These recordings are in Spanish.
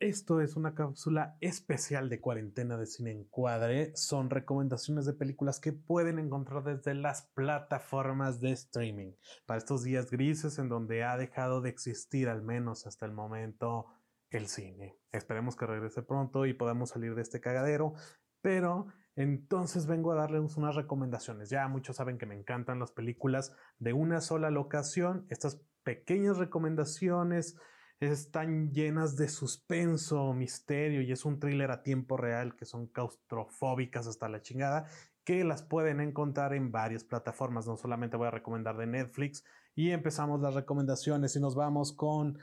Esto es una cápsula especial de cuarentena de cine encuadre. Son recomendaciones de películas que pueden encontrar desde las plataformas de streaming. Para estos días grises en donde ha dejado de existir, al menos hasta el momento, el cine. Esperemos que regrese pronto y podamos salir de este cagadero. Pero entonces vengo a darles unas recomendaciones. Ya muchos saben que me encantan las películas de una sola locación. Estas pequeñas recomendaciones están llenas de suspenso, misterio y es un thriller a tiempo real que son claustrofóbicas hasta la chingada que las pueden encontrar en varias plataformas. No solamente voy a recomendar de Netflix y empezamos las recomendaciones y nos vamos con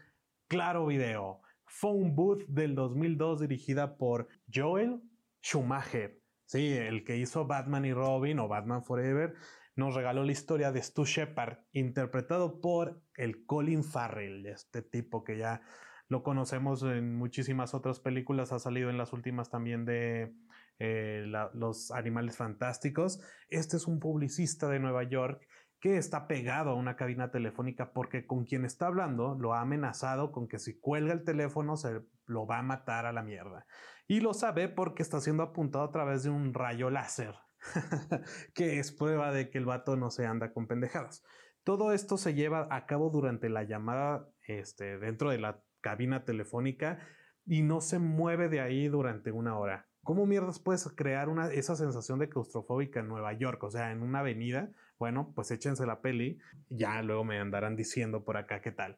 Claro Video, Phone Booth del 2002 dirigida por Joel Schumacher. Sí, el que hizo Batman y Robin o Batman Forever nos regaló la historia de Stu Shepard, interpretado por el Colin Farrell, este tipo que ya lo conocemos en muchísimas otras películas, ha salido en las últimas también de eh, Los Animales Fantásticos. Este es un publicista de Nueva York que está pegado a una cabina telefónica porque con quien está hablando lo ha amenazado con que si cuelga el teléfono se lo va a matar a la mierda. Y lo sabe porque está siendo apuntado a través de un rayo láser, que es prueba de que el vato no se anda con pendejadas. Todo esto se lleva a cabo durante la llamada este, dentro de la cabina telefónica y no se mueve de ahí durante una hora. ¿Cómo mierdas puedes crear una, esa sensación de claustrofóbica en Nueva York? O sea, en una avenida. Bueno, pues échense la peli. Ya luego me andarán diciendo por acá qué tal.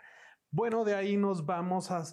Bueno, de ahí nos vamos a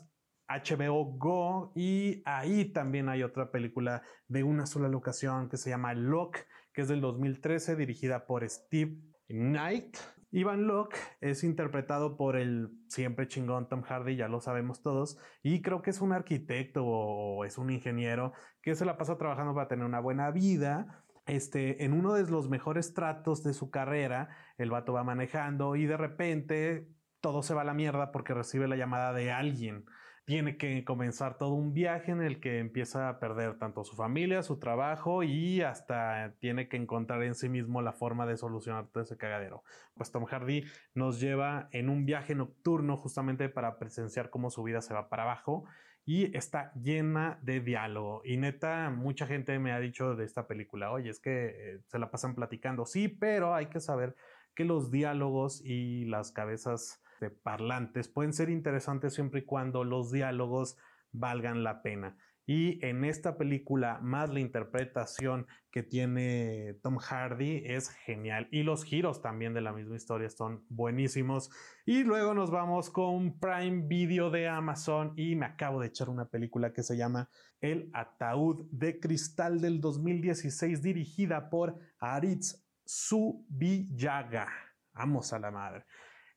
HBO Go y ahí también hay otra película de una sola locación que se llama Lock, que es del 2013, dirigida por Steve Knight. Ivan Locke es interpretado por el siempre chingón Tom Hardy, ya lo sabemos todos, y creo que es un arquitecto o es un ingeniero que se la pasa trabajando para tener una buena vida. Este, en uno de los mejores tratos de su carrera, el vato va manejando y de repente todo se va a la mierda porque recibe la llamada de alguien. Tiene que comenzar todo un viaje en el que empieza a perder tanto su familia, su trabajo y hasta tiene que encontrar en sí mismo la forma de solucionar todo ese cagadero. Pues Tom Hardy nos lleva en un viaje nocturno justamente para presenciar cómo su vida se va para abajo y está llena de diálogo. Y neta, mucha gente me ha dicho de esta película, oye, es que eh, se la pasan platicando. Sí, pero hay que saber que los diálogos y las cabezas de parlantes pueden ser interesantes siempre y cuando los diálogos valgan la pena. Y en esta película, más la interpretación que tiene Tom Hardy es genial. Y los giros también de la misma historia son buenísimos. Y luego nos vamos con Prime Video de Amazon. Y me acabo de echar una película que se llama El Ataúd de Cristal del 2016, dirigida por Aritz Subillaga. Vamos a la madre.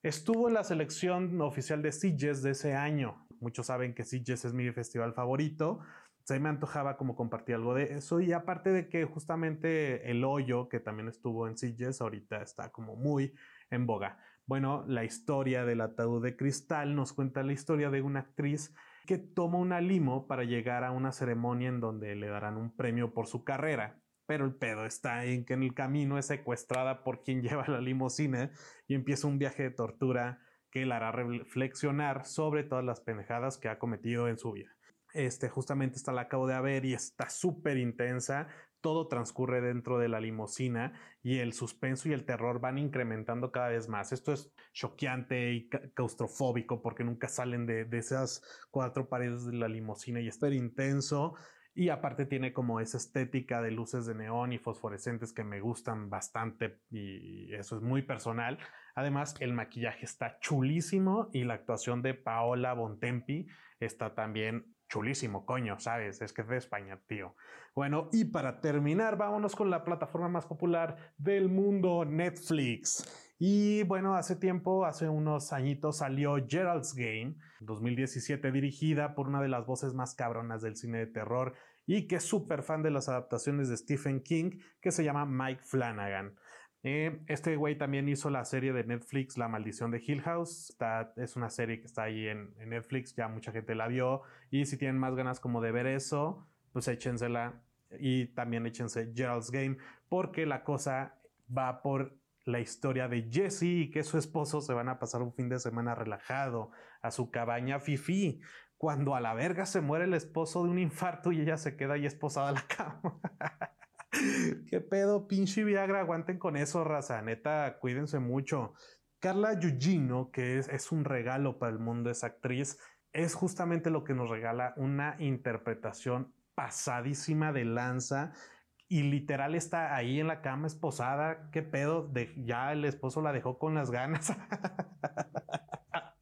Estuvo en la selección oficial de Sitges de ese año. Muchos saben que Sitges es mi festival favorito. Se me antojaba como compartir algo de eso. Y aparte de que justamente el hoyo, que también estuvo en Sitges, ahorita está como muy en boga. Bueno, la historia del ataúd de cristal nos cuenta la historia de una actriz que toma una limo para llegar a una ceremonia en donde le darán un premio por su carrera. Pero el pedo está en que en el camino es secuestrada por quien lleva la limusina y empieza un viaje de tortura que la hará reflexionar sobre todas las pendejadas que ha cometido en su vida. Este, justamente esta la acabo de ver y está súper intensa. Todo transcurre dentro de la limusina y el suspenso y el terror van incrementando cada vez más. Esto es choqueante y claustrofóbico porque nunca salen de, de esas cuatro paredes de la limusina y es súper intenso. Y aparte tiene como esa estética de luces de neón y fosforescentes que me gustan bastante y eso es muy personal. Además, el maquillaje está chulísimo y la actuación de Paola Bontempi está también chulísimo, coño, ¿sabes? Es que es de España, tío. Bueno, y para terminar, vámonos con la plataforma más popular del mundo, Netflix. Y bueno, hace tiempo, hace unos añitos, salió Gerald's Game, 2017, dirigida por una de las voces más cabronas del cine de terror y que es súper fan de las adaptaciones de Stephen King, que se llama Mike Flanagan. Eh, este güey también hizo la serie de Netflix La Maldición de Hill House. es una serie que está ahí en, Netflix, ya mucha gente la vio. Y si tienen más ganas como de ver eso, pues échensela. Y también échense Gerald's Game, porque la cosa va por la historia de Jesse y que su esposo se van a pasar un fin de semana relajado a su cabaña Fifi cuando a la verga se muere el esposo de un infarto y ella se queda ahí esposada a la cama. ¿Qué pedo? Pinche Viagra, aguanten con eso, raza. Neta, cuídense mucho. Carla Yugino, que es, es un regalo para el mundo, esa actriz, es justamente lo que nos regala una interpretación pasadísima de lanza y literal está ahí en la cama esposada. ¿Qué pedo? Ya el esposo la dejó con las ganas.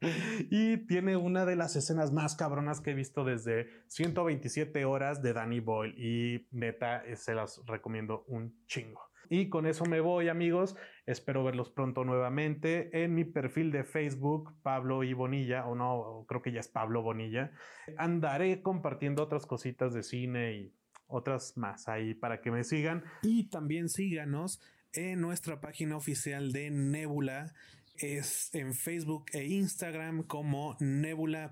y tiene una de las escenas más cabronas que he visto desde 127 horas de Danny Boyle y neta eh, se las recomiendo un chingo. Y con eso me voy amigos, espero verlos pronto nuevamente en mi perfil de Facebook, Pablo y Bonilla, o no, creo que ya es Pablo Bonilla. Andaré compartiendo otras cositas de cine y otras más ahí para que me sigan. Y también síganos en nuestra página oficial de Nebula es en Facebook e Instagram como nebula.cine.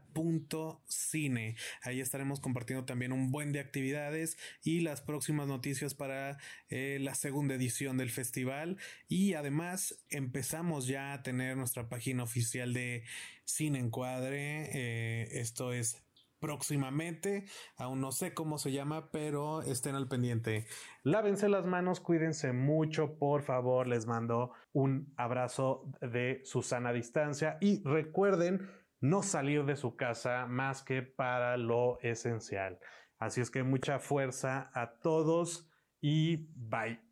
Ahí estaremos compartiendo también un buen de actividades y las próximas noticias para eh, la segunda edición del festival. Y además empezamos ya a tener nuestra página oficial de Cine Encuadre. Eh, esto es próximamente. Aún no sé cómo se llama, pero estén al pendiente. Lávense las manos, cuídense mucho, por favor. Les mando un abrazo de Susana distancia y recuerden no salir de su casa más que para lo esencial. Así es que mucha fuerza a todos y bye.